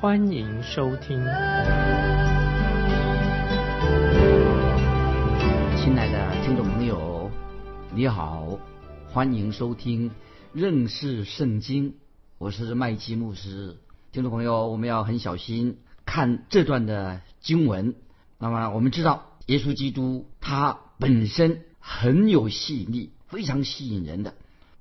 欢迎收听。亲爱的听众朋友，你好，欢迎收听认识圣经。我是麦基牧师，听众朋友，我们要很小心看这段的经文。那么我们知道，耶稣基督他本身很有吸引力，非常吸引人的，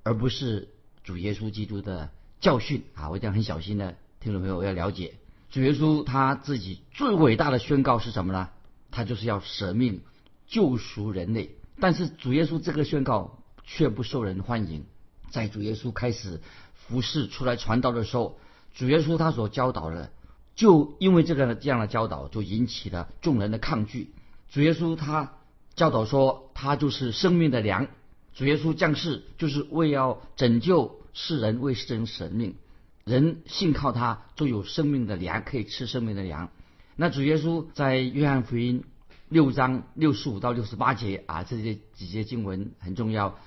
而不是主耶稣基督的教训啊！我一定要很小心的，听众朋友要了解，主耶稣他自己最伟大的宣告是什么呢？他就是要舍命救赎人类。但是主耶稣这个宣告却不受人欢迎，在主耶稣开始。服侍出来传道的时候，主耶稣他所教导的，就因为这个这样的教导，就引起了众人的抗拒。主耶稣他教导说，他就是生命的粮。主耶稣降世就是为要拯救世人，为世人舍命。人信靠他，就有生命的粮，可以吃生命的粮。那主耶稣在约翰福音六章六十五到六十八节啊，这些几节经文很重要。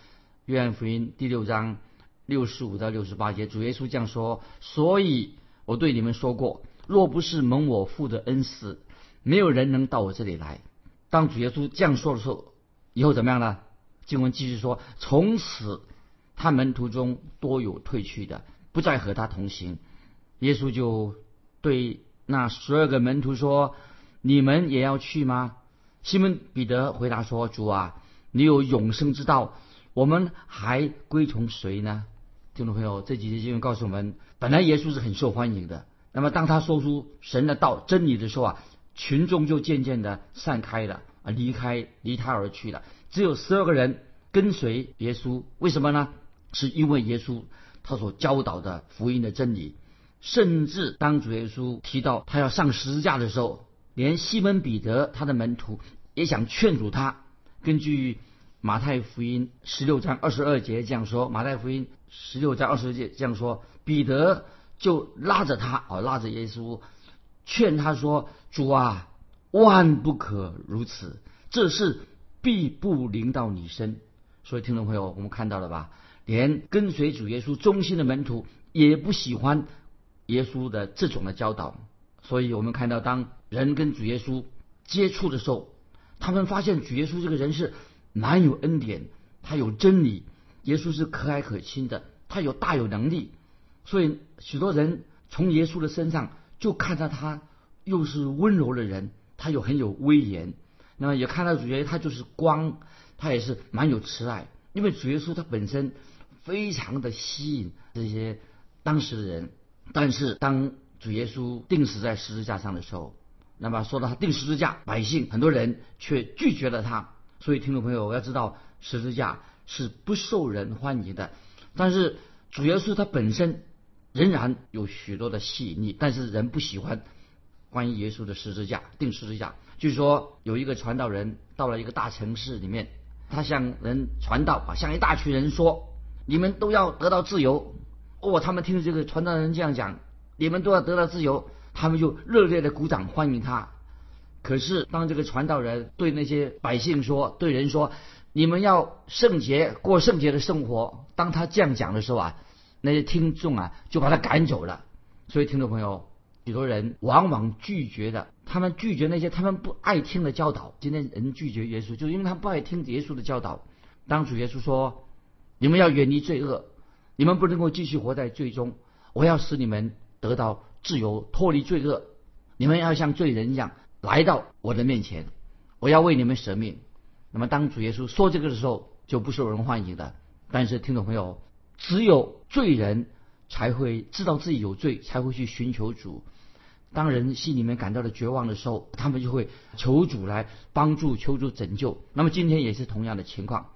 约翰福音第六章。六十五到六十八节，主耶稣这样说：“所以我对你们说过，若不是蒙我父的恩赐，没有人能到我这里来。”当主耶稣这样说的时候，以后怎么样呢？经文继续说：“从此，他门徒中多有退去的，不再和他同行。”耶稣就对那十二个门徒说：“你们也要去吗？”西门彼得回答说：“主啊，你有永生之道，我们还归从谁呢？”听众朋友，这几节经文告诉我们，本来耶稣是很受欢迎的。那么当他说出神的道真理的时候啊，群众就渐渐的散开了啊，离开离他而去了。只有十二个人跟随耶稣，为什么呢？是因为耶稣他所教导的福音的真理。甚至当主耶稣提到他要上十字架的时候，连西门彼得他的门徒也想劝阻他。根据马太福音十六章二十二节这样说，马太福音。十六章二十节这样说，彼得就拉着他哦，拉着耶稣，劝他说：“主啊，万不可如此，这事必不临到你身。”所以听众朋友，我们看到了吧？连跟随主耶稣忠心的门徒也不喜欢耶稣的这种的教导。所以我们看到，当人跟主耶稣接触的时候，他们发现主耶稣这个人是蛮有恩典，他有真理。耶稣是可蔼可亲的，他有大有能力，所以许多人从耶稣的身上就看到他又是温柔的人，他又很有威严。那么也看到主耶稣他就是光，他也是蛮有慈爱。因为主耶稣他本身非常的吸引这些当时的人。但是当主耶稣钉死在十字架上的时候，那么说到他钉十字架，百姓很多人却拒绝了他。所以听众朋友，要知道十字架。是不受人欢迎的，但是主耶稣他本身仍然有许多的吸引力，但是人不喜欢关于耶稣的十字架钉十字架。据说有一个传道人到了一个大城市里面，他向人传道啊，向一大群人说：“你们都要得到自由。”哦，他们听这个传道人这样讲，你们都要得到自由，他们就热烈的鼓掌欢迎他。可是当这个传道人对那些百姓说，对人说。你们要圣洁过圣洁的生活。当他这样讲的时候啊，那些听众啊就把他赶走了。所以听众朋友，许多人往往拒绝的，他们拒绝那些他们不爱听的教导。今天人拒绝耶稣，就是因为他不爱听耶稣的教导。当主耶稣说：“你们要远离罪恶，你们不能够继续活在罪中。我要使你们得到自由，脱离罪恶。你们要像罪人一样来到我的面前，我要为你们舍命。”那么，当主耶稣说这个的时候，就不受人欢迎的。但是，听众朋友，只有罪人才会知道自己有罪，才会去寻求主。当人心里面感到了绝望的时候，他们就会求主来帮助、求主拯救。那么，今天也是同样的情况。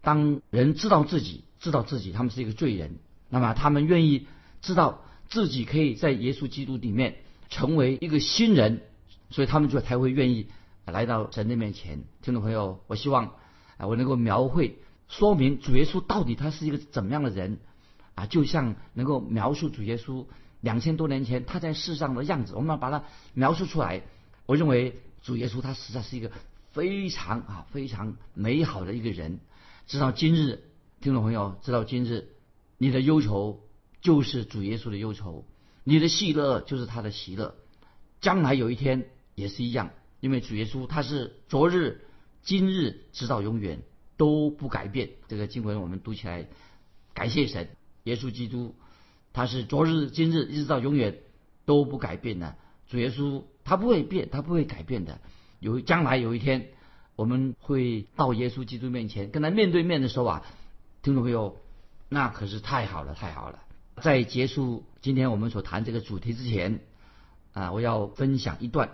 当人知道自己知道自己他们是一个罪人，那么他们愿意知道自己可以在耶稣基督里面成为一个新人，所以他们就才会愿意来到神的面前。听众朋友，我希望啊，我能够描绘说明主耶稣到底他是一个怎么样的人啊，就像能够描述主耶稣两千多年前他在世上的样子，我们要把它描述出来。我认为主耶稣他实在是一个非常啊非常美好的一个人。直到今日，听众朋友，直到今日，你的忧愁就是主耶稣的忧愁，你的喜乐就是他的喜乐。将来有一天也是一样，因为主耶稣他是昨日、今日直到永远都不改变。这个经文我们读起来，感谢神，耶稣基督他是昨日、今日一直到永远都不改变的。主耶稣他不会变，他不会改变的。有将来有一天。我们会到耶稣基督面前跟他面对面的时候啊，听众朋友，那可是太好了，太好了！在结束今天我们所谈这个主题之前啊，我要分享一段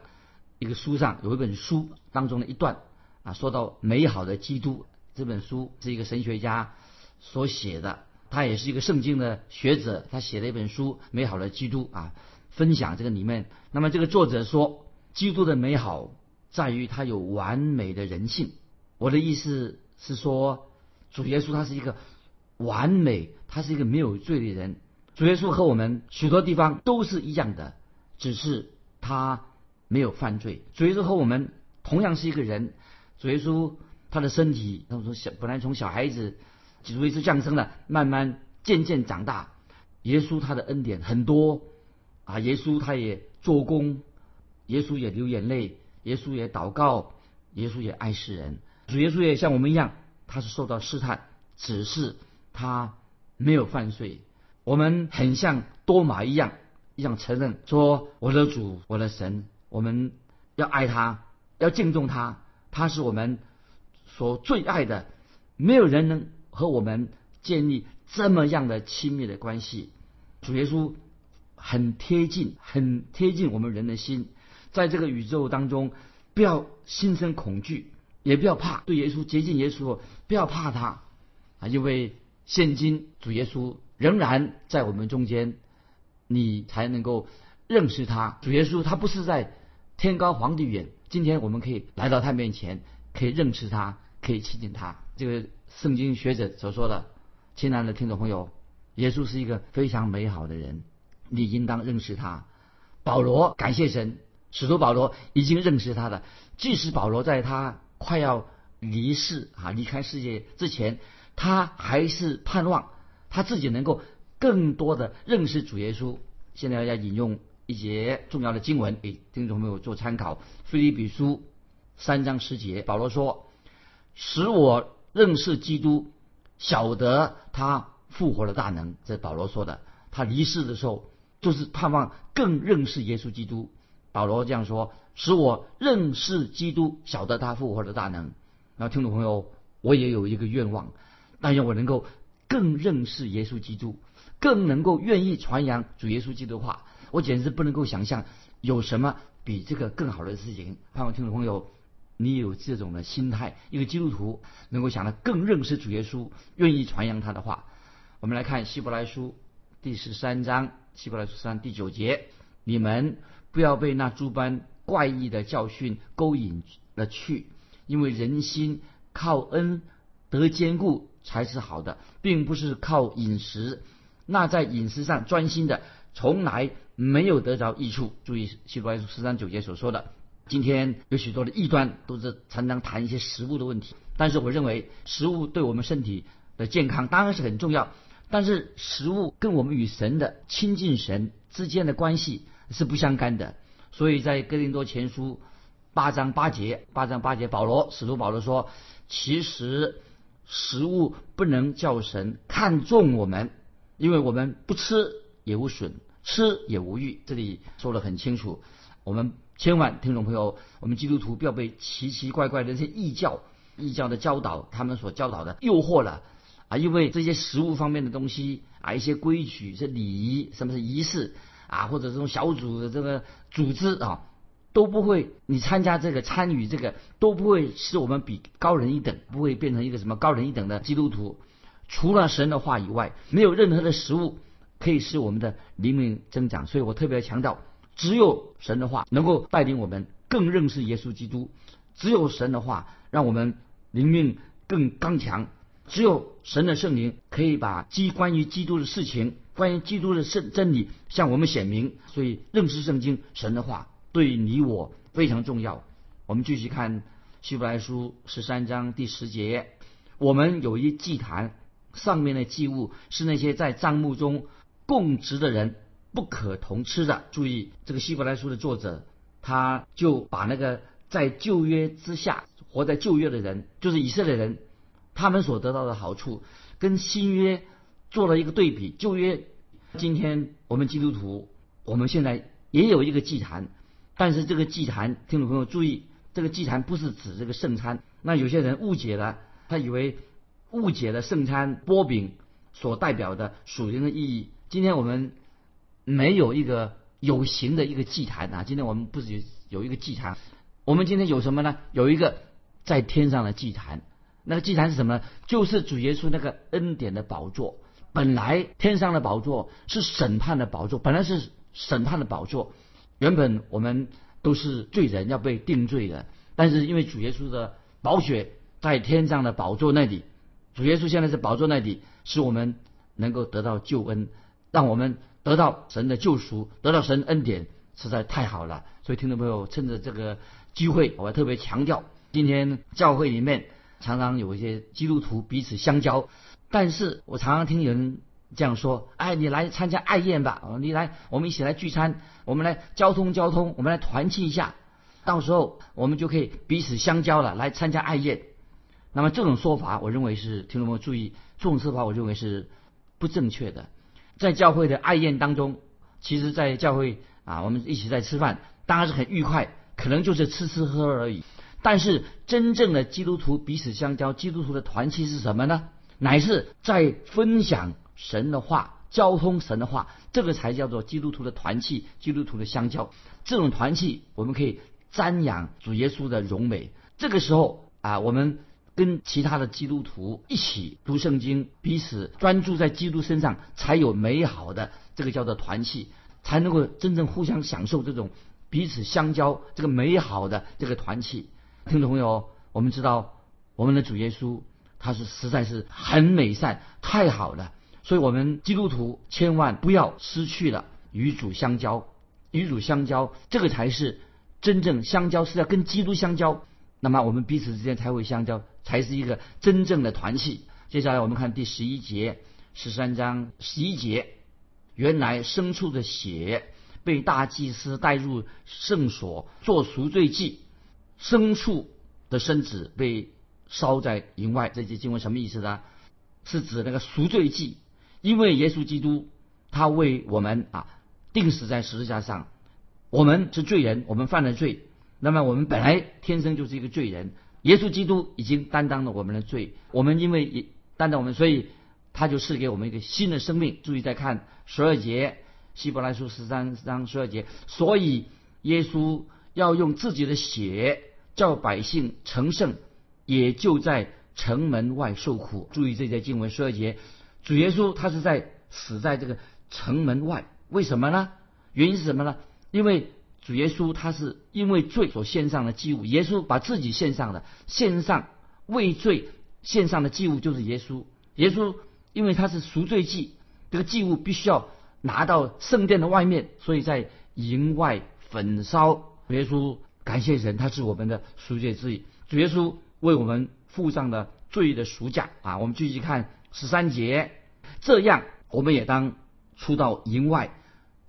一个书上有一本书当中的一段啊，说到美好的基督。这本书是一个神学家所写的，他也是一个圣经的学者，他写了一本书《美好的基督》啊，分享这个里面。那么这个作者说，基督的美好。在于他有完美的人性。我的意思是说，主耶稣他是一个完美，他是一个没有罪的人。主耶稣和我们许多地方都是一样的，只是他没有犯罪。主耶稣和我们同样是一个人。主耶稣他的身体，他说小本来从小孩子，主耶稣降生了，慢慢渐渐长大。耶稣他的恩典很多啊，耶稣他也做工，耶稣也流眼泪。耶稣也祷告，耶稣也爱世人。主耶稣也像我们一样，他是受到试探，只是他没有犯罪。我们很像多马一样，一样承认说：“我的主，我的神，我们要爱他，要敬重他。他是我们所最爱的，没有人能和我们建立这么样的亲密的关系。”主耶稣很贴近，很贴近我们人的心。在这个宇宙当中，不要心生恐惧，也不要怕。对耶稣接近耶稣，不要怕他啊！因为现今主耶稣仍然在我们中间，你才能够认识他。主耶稣他不是在天高皇帝远，今天我们可以来到他面前，可以认识他，可以亲近他。这个圣经学者所说的，亲爱的听众朋友，耶稣是一个非常美好的人，你应当认识他。保罗感谢神。使徒保罗已经认识他了，即使保罗在他快要离世啊离开世界之前，他还是盼望他自己能够更多的认识主耶稣。现在要引用一节重要的经文给听众朋友做参考：《腓利比书》三章十节，保罗说：“使我认识基督，晓得他复活的大能。”这保罗说的。他离世的时候，就是盼望更认识耶稣基督。保罗这样说：“使我认识基督，晓得他复活的大能。”然后听众朋友，我也有一个愿望，但愿我能够更认识耶稣基督，更能够愿意传扬主耶稣基督的话。我简直不能够想象有什么比这个更好的事情。盼望听众朋友，你有这种的心态，一个基督徒能够想得更认识主耶稣，愿意传扬他的话。我们来看希伯来书第十三章，希伯来书三第九节：你们。不要被那诸般怪异的教训勾引了去，因为人心靠恩得坚固才是好的，并不是靠饮食。那在饮食上专心的，从来没有得着益处。注意《希伯来书》十三九节所说的。今天有许多的异端都是常常谈一些食物的问题，但是我认为食物对我们身体的健康当然是很重要，但是食物跟我们与神的亲近神之间的关系。是不相干的，所以在哥林多前书八章八节，八章八节，保罗使徒保罗说，其实食物不能叫神看重我们，因为我们不吃也无损，吃也无欲。这里说的很清楚，我们千万听众朋友，我们基督徒不要被奇奇怪怪的这些异教、异教的教导，他们所教导的诱惑了啊！因为这些食物方面的东西啊，一些规矩、这礼仪，什么是仪式？啊，或者这种小组的这个组织啊，都不会，你参加这个参与这个都不会使我们比高人一等，不会变成一个什么高人一等的基督徒。除了神的话以外，没有任何的食物可以使我们的灵敏增长。所以我特别强调，只有神的话能够带领我们更认识耶稣基督。只有神的话让我们灵命更刚强。只有神的圣灵可以把基关于基督的事情、关于基督的圣真理向我们显明。所以认识圣经、神的话对你我非常重要。我们继续看希伯来书十三章第十节：我们有一祭坛，上面的祭物是那些在帐幕中供职的人不可同吃的。注意，这个希伯来书的作者他就把那个在旧约之下活在旧约的人，就是以色列人。他们所得到的好处跟新约做了一个对比。旧约，今天我们基督徒，我们现在也有一个祭坛，但是这个祭坛，听众朋友注意，这个祭坛不是指这个圣餐。那有些人误解了，他以为误解了圣餐波饼所代表的属灵的意义。今天我们没有一个有形的一个祭坛啊！今天我们不是有有一个祭坛，我们今天有什么呢？有一个在天上的祭坛。那个祭坛是什么呢？就是主耶稣那个恩典的宝座。本来天上的宝座是审判的宝座，本来是审判的宝座。原本我们都是罪人，要被定罪的。但是因为主耶稣的宝血在天上的宝座那里，主耶稣现在是宝座那里，使我们能够得到救恩，让我们得到神的救赎，得到神恩典，实在太好了。所以听众朋友，趁着这个机会，我要特别强调，今天教会里面。常常有一些基督徒彼此相交，但是我常常听人这样说：“哎，你来参加爱宴吧，你来，我们一起来聚餐，我们来交通交通，我们来团契一下，到时候我们就可以彼此相交了，来参加爱宴。”那么这种说法，我认为是听众朋友注意，这种说法我认为是不正确的。在教会的爱宴当中，其实，在教会啊，我们一起在吃饭，当然是很愉快，可能就是吃吃喝喝而已。但是真正的基督徒彼此相交，基督徒的团契是什么呢？乃是在分享神的话，交通神的话，这个才叫做基督徒的团契，基督徒的相交。这种团契，我们可以瞻仰主耶稣的荣美。这个时候啊，我们跟其他的基督徒一起读圣经，彼此专注在基督身上，才有美好的这个叫做团契，才能够真正互相享受这种彼此相交这个美好的这个团契。听众朋友，我们知道我们的主耶稣他是实在是很美善，太好了。所以，我们基督徒千万不要失去了与主相交，与主相交，这个才是真正相交，是要跟基督相交。那么，我们彼此之间才会相交，才是一个真正的团契。接下来，我们看第十一节，十三章十一节，原来牲畜的血被大祭司带入圣所做赎罪祭。牲畜的身子被烧在营外，这节经文什么意思呢？是指那个赎罪祭，因为耶稣基督他为我们啊定死在十字架上，我们是罪人，我们犯了罪，那么我们本来天生就是一个罪人，耶稣基督已经担当了我们的罪，我们因为也担当我们，所以他就赐给我们一个新的生命。注意再看十二节，希伯来书十三章十二节，所以耶稣要用自己的血。叫百姓成圣，也就在城门外受苦。注意这节经文十二节，主耶稣他是在死在这个城门外，为什么呢？原因是什么呢？因为主耶稣他是因为罪所献上的祭物，耶稣把自己献上的，献上为罪献上的祭物就是耶稣。耶稣因为他是赎罪祭，这个祭物必须要拿到圣殿的外面，所以在营外焚烧。耶稣。感谢神，他是我们的赎罪之意。主耶稣为我们付上了罪的赎价啊！我们继续看十三节，这样我们也当出到营外，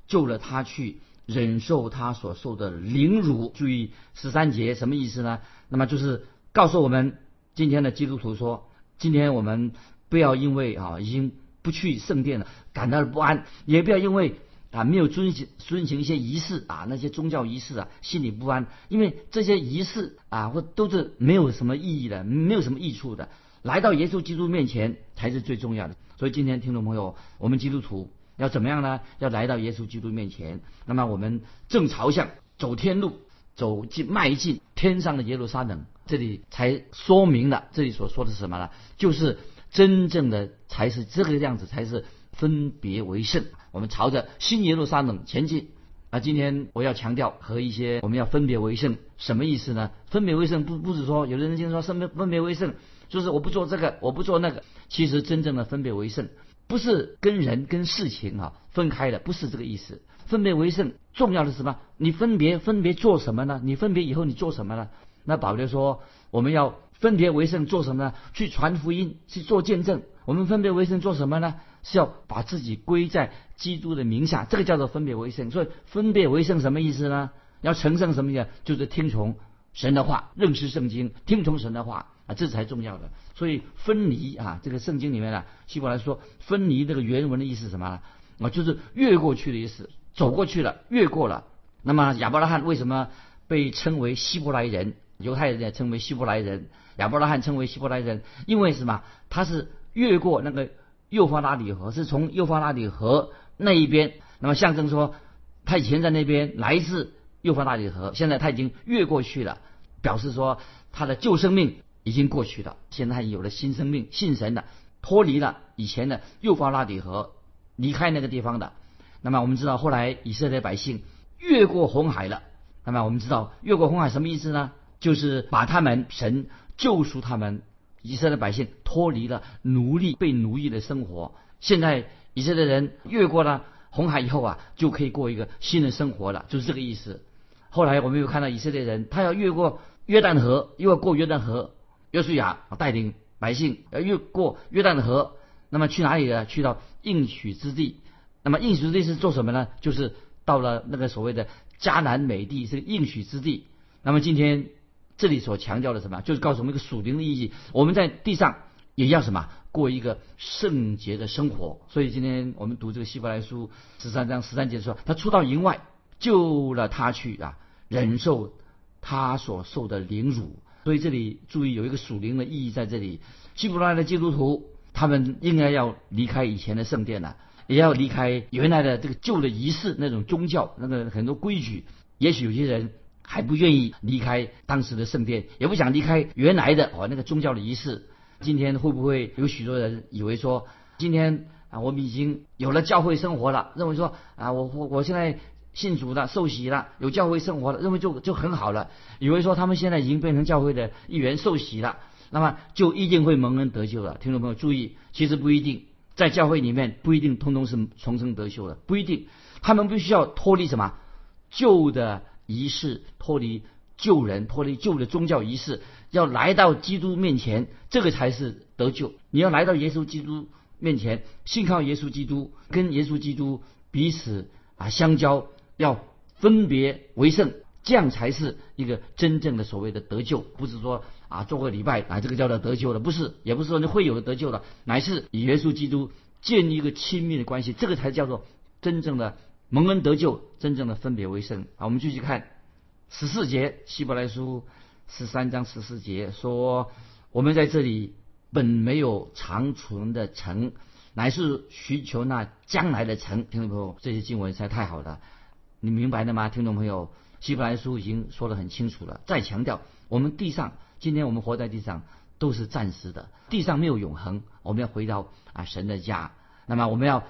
救了他去忍受他所受的凌辱。注意十三节什么意思呢？那么就是告诉我们今天的基督徒说，今天我们不要因为啊已经不去圣殿了感到不安，也不要因为。啊，没有遵行遵行一些仪式啊，那些宗教仪式啊，心里不安，因为这些仪式啊，或都是没有什么意义的，没有什么益处的。来到耶稣基督面前才是最重要的。所以今天听众朋友，我们基督徒要怎么样呢？要来到耶稣基督面前，那么我们正朝向走天路，走进迈进天上的耶路撒冷。这里才说明了，这里所说的是什么呢？就是真正的才是这个样子，才是分别为圣。我们朝着新耶路撒冷前进，啊，今天我要强调和一些我们要分别为圣，什么意思呢？分别为圣不不是说有的人经常说分别分别为圣，就是我不做这个，我不做那个。其实真正的分别为圣，不是跟人跟事情啊分开的，不是这个意思。分别为圣重要的是什么？你分别分别做什么呢？你分别以后你做什么呢？那保罗说我们要分别为圣做什么呢？去传福音，去做见证。我们分别为圣做什么呢？是要把自己归在基督的名下，这个叫做分别为圣。所以分别为圣什么意思呢？要成圣什么意思？就是听从神的话，认识圣经，听从神的话啊，这才重要的。所以分离啊，这个圣经里面呢，希伯来说分离这个原文的意思是什么呢啊？就是越过去的意思，走过去了，越过了。那么亚伯拉罕为什么被称为希伯来人？犹太人也称为希伯来人，亚伯拉罕称为希伯来人，因为什么？他是越过那个。幼发拉底河是从幼发拉底河那一边，那么象征说他以前在那边来自幼发拉底河，现在他已经越过去了，表示说他的旧生命已经过去了，现在他有了新生命，信神的，脱离了以前的幼发拉底河，离开那个地方的。那么我们知道后来以色列百姓越过红海了，那么我们知道越过红海什么意思呢？就是把他们神救赎他们。以色列百姓脱离了奴隶被奴役的生活，现在以色列人越过了红海以后啊，就可以过一个新的生活了，就是这个意思。后来我们又看到以色列人，他要越过约旦河，又要过约旦河，约书亚带领百姓要越过约旦河，那么去哪里呢？去到应许之地。那么应许之地是做什么呢？就是到了那个所谓的迦南美地，是应许之地。那么今天。这里所强调的什么？就是告诉我们一个属灵的意义。我们在地上也要什么？过一个圣洁的生活。所以今天我们读这个希伯来书十三章十三节说，他出到营外，救了他去啊，忍受他所受的凌辱。所以这里注意有一个属灵的意义在这里。希伯来的基督徒，他们应该要离开以前的圣殿了，也要离开原来的这个旧的仪式那种宗教那个很多规矩。也许有些人。还不愿意离开当时的圣殿，也不想离开原来的哦那个宗教的仪式。今天会不会有许多人以为说，今天啊我们已经有了教会生活了，认为说啊我我我现在信主了，受洗了，有教会生活了，认为就就很好了，以为说他们现在已经变成教会的一员，受洗了，那么就一定会蒙恩得救了。听众朋友注意，其实不一定，在教会里面不一定通通是重生得救的，不一定，他们必须要脱离什么旧的。仪式脱离旧人，脱离旧的宗教仪式，要来到基督面前，这个才是得救。你要来到耶稣基督面前，信靠耶稣基督，跟耶稣基督彼此啊相交，要分别为圣，这样才是一个真正的所谓的得救。不是说啊做个礼拜啊这个叫做得救的，不是，也不是说你会有的得救的，乃是与耶稣基督建立一个亲密的关系，这个才叫做真正的。蒙恩得救，真正的分别为圣啊！我们继续看十四节，希伯来书十三章十四节说：“我们在这里本没有长存的城，乃是寻求那将来的城。”听众朋友，这些经文实在太好了，你明白了吗？听众朋友，希伯来书已经说得很清楚了。再强调，我们地上，今天我们活在地上都是暂时的，地上没有永恒。我们要回到啊神的家，那么我们要。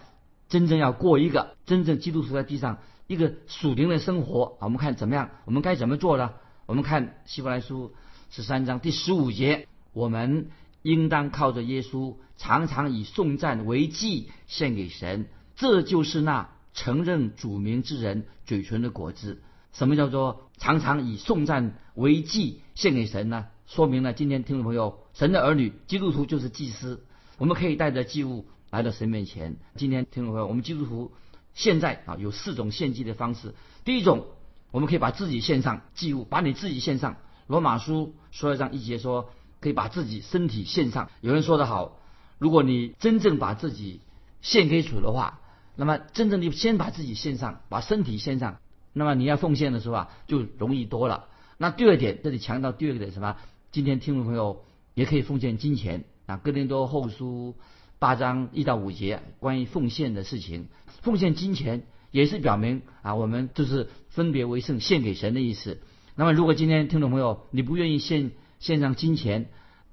真正要过一个真正基督徒在地上一个属灵的生活，我们看怎么样？我们该怎么做呢？我们看希伯来书十三章第十五节，我们应当靠着耶稣，常常以颂赞为祭献给神，这就是那承认主名之人嘴唇的果子。什么叫做常常以颂赞为祭献给神呢？说明了今天听众朋友，神的儿女基督徒就是祭司，我们可以带着祭物。来到神面前。今天听众朋友，我们基督徒现在啊有四种献祭的方式。第一种，我们可以把自己献上祭物，把你自己献上。罗马书十二章一节说，可以把自己身体献上。有人说得好，如果你真正把自己献给主的话，那么真正的先把自己献上，把身体献上，那么你要奉献的时候啊就容易多了。那第二点，这里强调第二个点什么？今天听众朋友也可以奉献金钱啊。哥林多后书。八章一到五节关于奉献的事情，奉献金钱也是表明啊，我们就是分别为圣，献给神的意思。那么，如果今天听众朋友你不愿意献献上金钱，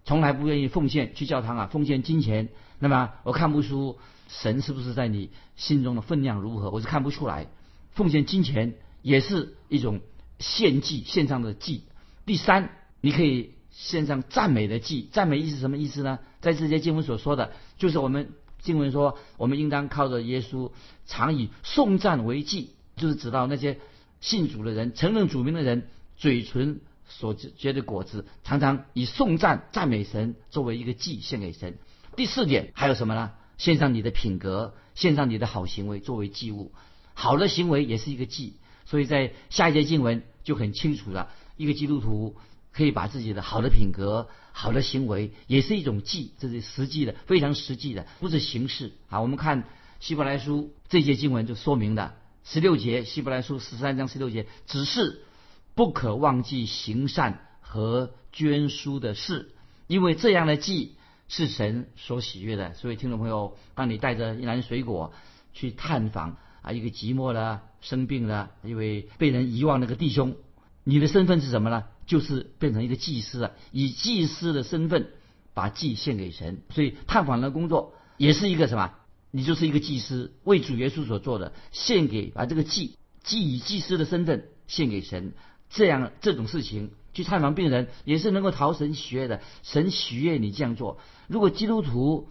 从来不愿意奉献去教堂啊，奉献金钱，那么我看不出神是不是在你心中的分量如何，我是看不出来。奉献金钱也是一种献祭，献上的祭。第三，你可以献上赞美的祭。赞美意思什么意思呢？在这些经文所说的，就是我们经文说，我们应当靠着耶稣，常以颂赞为祭，就是指到那些信主的人、承认主名的人，嘴唇所结的果子，常常以颂赞、赞美神作为一个祭献给神。第四点还有什么呢？献上你的品格，献上你的好行为作为祭物。好的行为也是一个祭，所以在下一节经文就很清楚了。一个基督徒可以把自己的好的品格、好的行为，也是一种祭，这是实际的，非常实际的，不是形式啊。我们看希伯来书这节经文就说明了十六节，希伯来书十三章十六节，只是不可忘记行善和捐书的事，因为这样的祭是神所喜悦的。所以听众朋友，当你带着一篮水果去探访啊一个寂寞的、生病的、一位被人遗忘那个弟兄。你的身份是什么呢？就是变成一个祭司了，以祭司的身份把祭献给神。所以探访的工作也是一个什么？你就是一个祭司，为主耶稣所做的，献给把这个祭祭以祭司的身份献给神。这样这种事情去探访病人也是能够讨神喜悦的。神喜悦你这样做。如果基督徒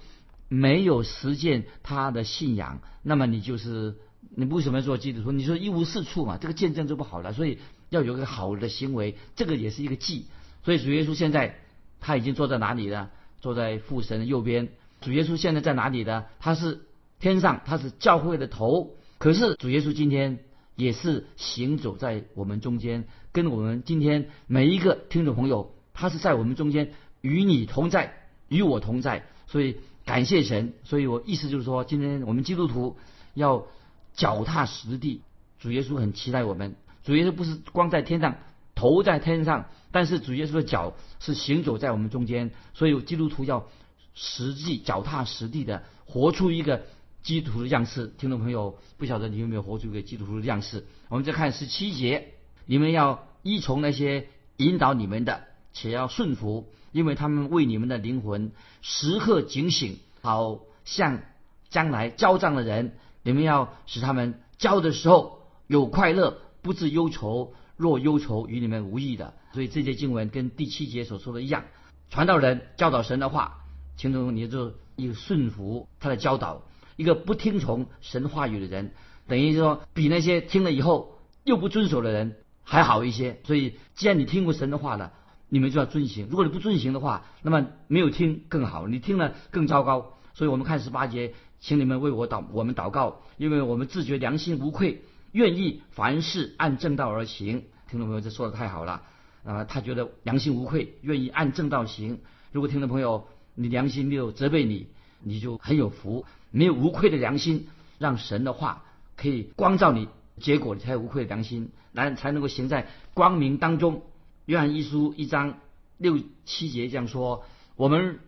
没有实践他的信仰，那么你就是你为什么要做基督徒？你说一无是处嘛，这个见证就不好了。所以。要有个好的行为，这个也是一个祭。所以主耶稣现在他已经坐在哪里呢？坐在父神的右边。主耶稣现在在哪里呢？他是天上，他是教会的头。可是主耶稣今天也是行走在我们中间，跟我们今天每一个听众朋友，他是在我们中间与你同在，与我同在。所以感谢神。所以我意思就是说，今天我们基督徒要脚踏实地。主耶稣很期待我们。主耶稣不是光在天上，头在天上，但是主耶稣的脚是行走在我们中间，所以基督徒要实际脚踏实地的活出一个基督徒的样式。听众朋友，不晓得你有没有活出一个基督徒的样式？我们再看十七节，你们要依从那些引导你们的，且要顺服，因为他们为你们的灵魂时刻警醒，好像将来交账的人，你们要使他们交的时候有快乐。不致忧愁，若忧愁与你们无益的。所以这节经文跟第七节所说的一样，传道人教导神的话，听众你就一个顺服他的教导，一个不听从神话语的人，等于说比那些听了以后又不遵守的人还好一些。所以既然你听过神的话了，你们就要遵行。如果你不遵行的话，那么没有听更好，你听了更糟糕。所以我们看十八节，请你们为我祷，我们祷告，因为我们自觉良心无愧。愿意凡事按正道而行，听众朋友，这说的太好了啊！他觉得良心无愧，愿意按正道行。如果听众朋友你良心没有责备你，你就很有福，没有无愧的良心，让神的话可以光照你，结果你才无愧良心，来才能够行在光明当中。约翰一书一章六七节这样说：我们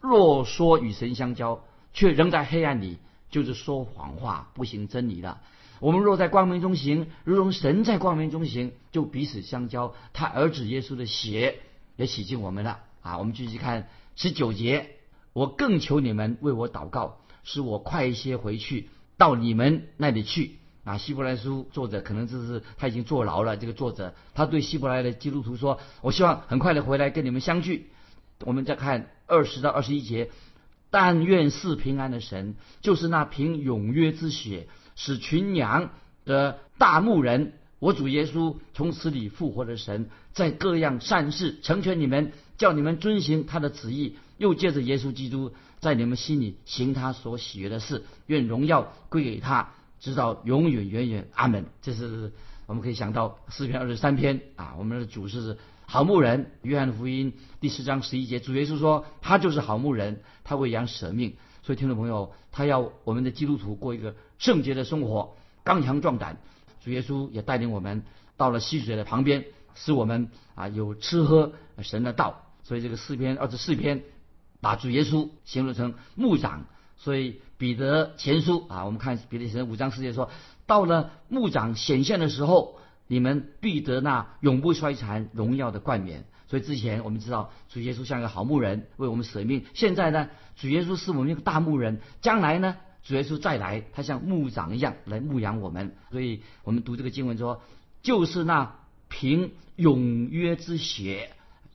若说与神相交，却仍在黑暗里，就是说谎话，不行真理了。我们若在光明中行，如同神在光明中行，就彼此相交。他儿子耶稣的血也洗净我们了啊！我们继续看十九节，我更求你们为我祷告，使我快一些回去到你们那里去啊！希伯来书作者可能这是他已经坐牢了，这个作者他对希伯来的基督徒说：“我希望很快的回来跟你们相聚。”我们再看二十到二十一节，但愿是平安的神，就是那凭永约之血。使群羊的大牧人，我主耶稣从此里复活的神，在各样善事成全你们，叫你们遵行他的旨意，又借着耶稣基督在你们心里行他所喜悦的事，愿荣耀归给他，直到永远远远。阿门。这是我们可以想到四篇二十三篇啊，我们的主是好牧人。约翰福音第十章十一节，主耶稣说他就是好牧人，他为羊舍命。所以听众朋友，他要我们的基督徒过一个圣洁的生活，刚强壮胆。主耶稣也带领我们到了溪水的旁边，使我们啊有吃喝神的道。所以这个四篇二十四篇把主耶稣形容成牧长。所以彼得前书啊，我们看彼得前五章四节说，到了牧长显现的时候，你们必得那永不衰残荣耀的冠冕。所以之前我们知道主耶稣像一个好牧人为我们舍命，现在呢主耶稣是我们一个大牧人，将来呢主耶稣再来，他像牧长一样来牧养我们。所以我们读这个经文说，就是那凭永约之血，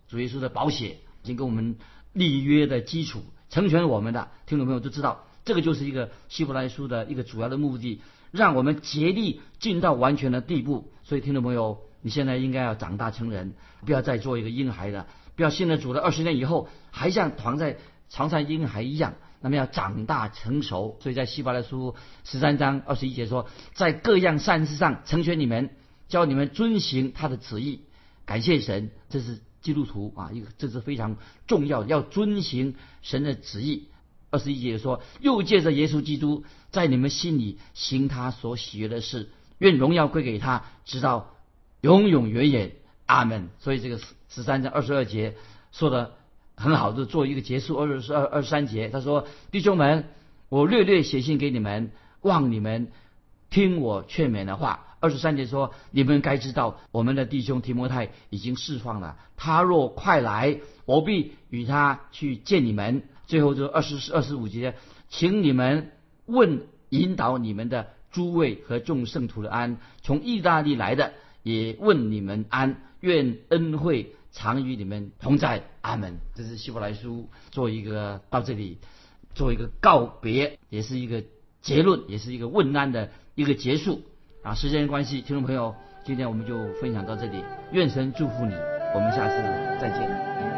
主耶稣的宝血已经跟我们立约的基础，成全我们的听众朋友都知道，这个就是一个希伯来书的一个主要的目的，让我们竭力进到完全的地步。所以听众朋友，你现在应该要长大成人，不要再做一个婴孩了，不要信了主了二十年以后还像躺在床上婴孩一样。那么要长大成熟，所以在希伯来书十三章二十一节说，在各样善事上成全你们，教你们遵行他的旨意。感谢神，这是基督徒啊，一个这是非常重要，要遵行神的旨意。二十一节说，又借着耶稣基督在你们心里行他所喜悦的事，愿荣耀归给他，直到永永远远。阿门。所以这个十三章二十二节说的。很好，就做一个结束。二十二、二十三节，他说：“弟兄们，我略略写信给你们，望你们听我劝勉的话。”二十三节说：“你们该知道，我们的弟兄提摩太已经释放了。他若快来，我必与他去见你们。”最后就二十四二十五节，请你们问引导你们的诸位和众圣徒的安。从意大利来的也问你们安。愿恩惠。常与你们同在，阿门。这是希伯来书做一个到这里做一个告别，也是一个结论，也是一个问安的一个结束。啊，时间关系，听众朋友，今天我们就分享到这里。愿神祝福你，我们下次再见。